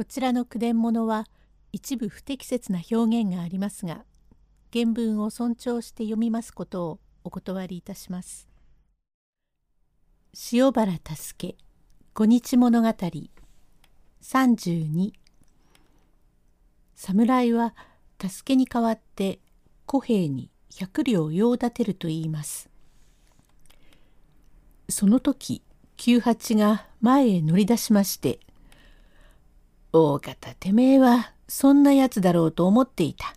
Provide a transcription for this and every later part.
こちらの句伝物は一部不適切な表現がありますが原文を尊重して読みますことをお断りいたします。塩原助五日物語32侍は助けに代わって小兵に百両用立てると言います。その時九八が前へ乗り出しまして「大方てめえはそんなやつだろうと思っていた。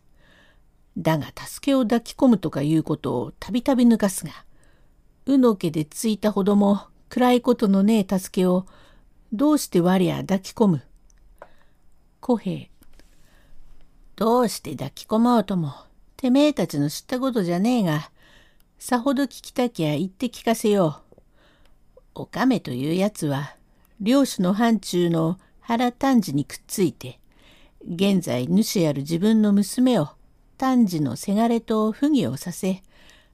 だが助けを抱き込むとかいうことをたびたび抜かすがうのけでついたほども暗いことのねえ助けをどうして我や抱き込む？小平どうして抱き込もうともてめえたちの知ったことじゃねえがさほど聞きたきゃ言って聞かせよう。おかめというやつは領主の範疇の原丹治にくっついて現在主ある自分の娘を丹治のせがれと不義をさせ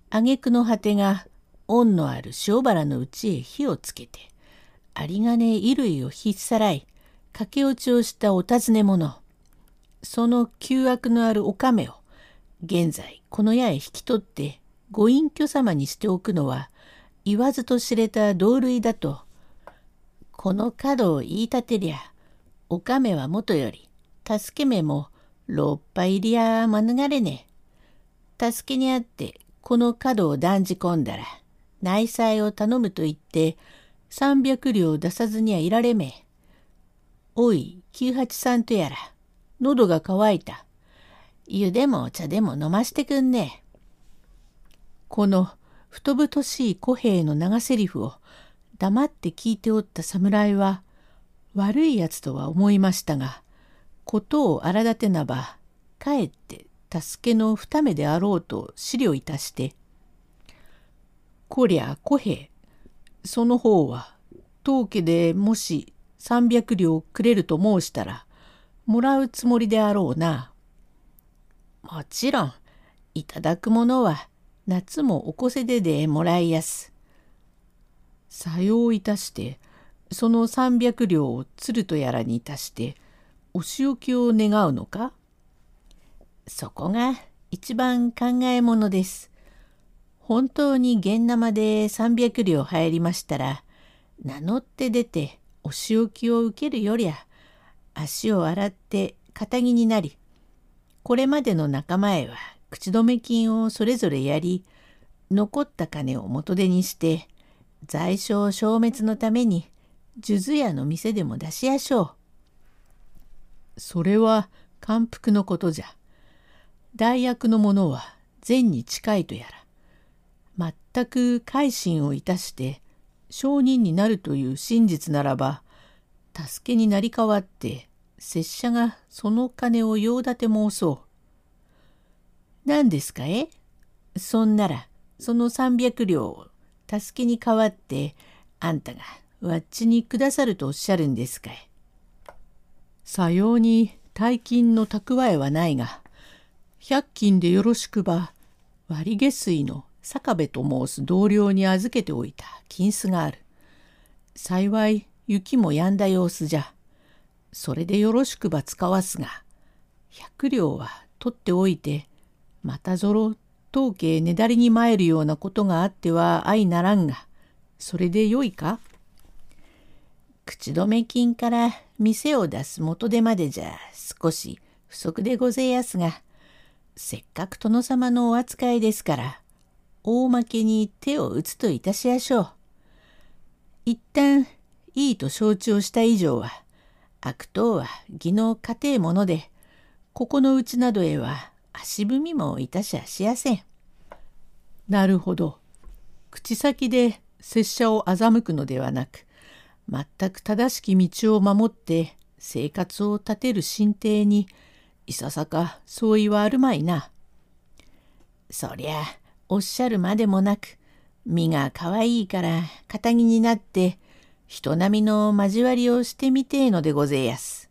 挙句の果てが恩のある塩原のうちへ火をつけて有金衣類を引っさらい駆け落ちをしたお尋ね者その旧悪のあるおかめを現在この矢へ引き取ってご隠居様にしておくのは言わずと知れた同類だとこの角を言い立てりゃおかめはもとより助け目も六波入りや免れねえ。助けにあってこの角を断じ込んだら内妻を頼むと言って三百両出さずにはいられめ。おい九八さんとやら喉が渇いた。湯でもお茶でも飲ましてくんね。この太々しい小兵の長セリフを黙って聞いておった侍は悪いやつとは思いましたがことを荒立てなばかえって助けの二目であろうと思慮いたして「こりゃ小兵その方は当家でもし三百両くれると申したらもらうつもりであろうな。もちろんいただくものは夏もおこせででもらいやす。さよういたしてその三百両を鶴とやらにいたしてお仕置きを願うのか？そこが一番考えものです。本当に現生で300両入りましたら名乗って出てお仕置きを受けるよりゃ足を洗って堅気になりこれまでの仲間へは口止め金をそれぞれやり残った金を元手にして在所消滅のために数珠屋の店でも出しやしょう。それは感服のことじゃ。大役の者は善に近いとやら。全く改心をいたして証人になるという真実ならば、助けになり代わって拙者がその金を用立て申そう。何ですかえ？そんならその300両を助けに代わってあんたがわっちにくださるとおっしゃるんですかい。さように大金の蓄えはないが百均でよろしくば割下水の坂部と申す同僚に預けておいた金子がある。幸い雪も止んだ様子じゃ。それでよろしくば使わすが百両は取っておいてまたぞろ当家ねだりに参るようなことがあっては相ならんがそれでよいか？口止め金から店を出す元手までじゃ少し不足でごぜやすがせっかく殿様のお扱いですから大まけに手を打つといたしやしょう。一旦いいと承知をした以上は悪党は義の家庭ものでここのうちなどへは足踏みもいたしゃしやせん。なるほど。口先で拙者を欺くのではなく全く正しき道を守って生活を立てる神帝にいささか相違はあるまいな。そりゃおっしゃるまでもなく身が可愛いいから堅気になって人並みの交わりをしてみてえのでごぜえやす。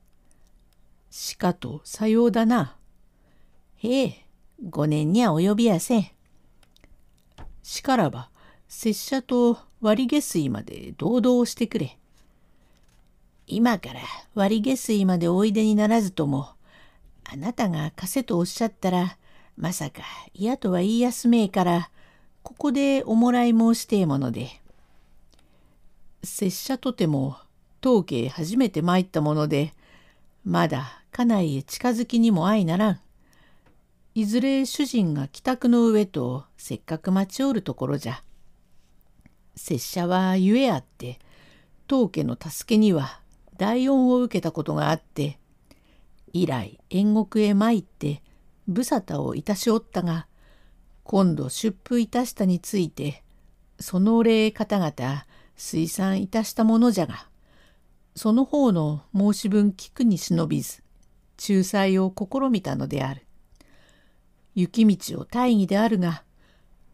しかとさようだな。へえ、五年には及びやせん。しからば拙者と割下水まで堂々してくれ。今から割り下水までおいでにならずとも、あなたが貸せとおっしゃったら、まさか嫌とは言いやすめえから、ここでおもらい申してえもので。拙者とても当家初めて参ったもので、まだ家内へ近づきにも相ならん。いずれ主人が帰宅の上とせっかく待ちおるところじゃ。拙者はゆえあって、当家の助けには大恩を受けたことがあって、以来縁国へ参って無沙汰をいたしおったが、今度出府いたしたについて、そのお礼方々推算いたしたものじゃが、その方の申し分聞くに忍びず、仲裁を試みたのである。雪道を大義であるが、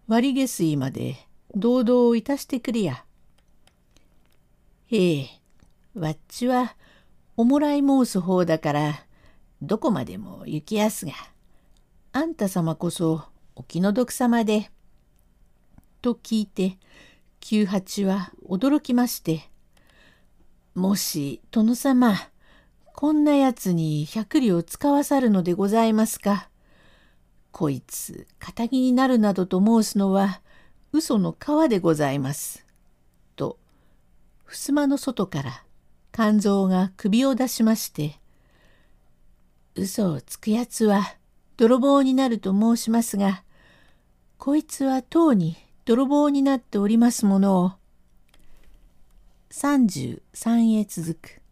割下水まで堂々いたしてくれや。へえ、わっちはおもらい申す方だから、どこまでも行きやすが、あんた様こそお気の毒様で。と聞いて、九八は驚きまして、もし殿様、こんなやつに百里を使わさるのでございますか。こいつ、仇になるなどと申すのは、嘘の皮でございます。と、襖の外から肝臓が首を出しまして、嘘をつく奴は泥棒になると申しますが、こいつはとうに泥棒になっておりますものを、33へ続く。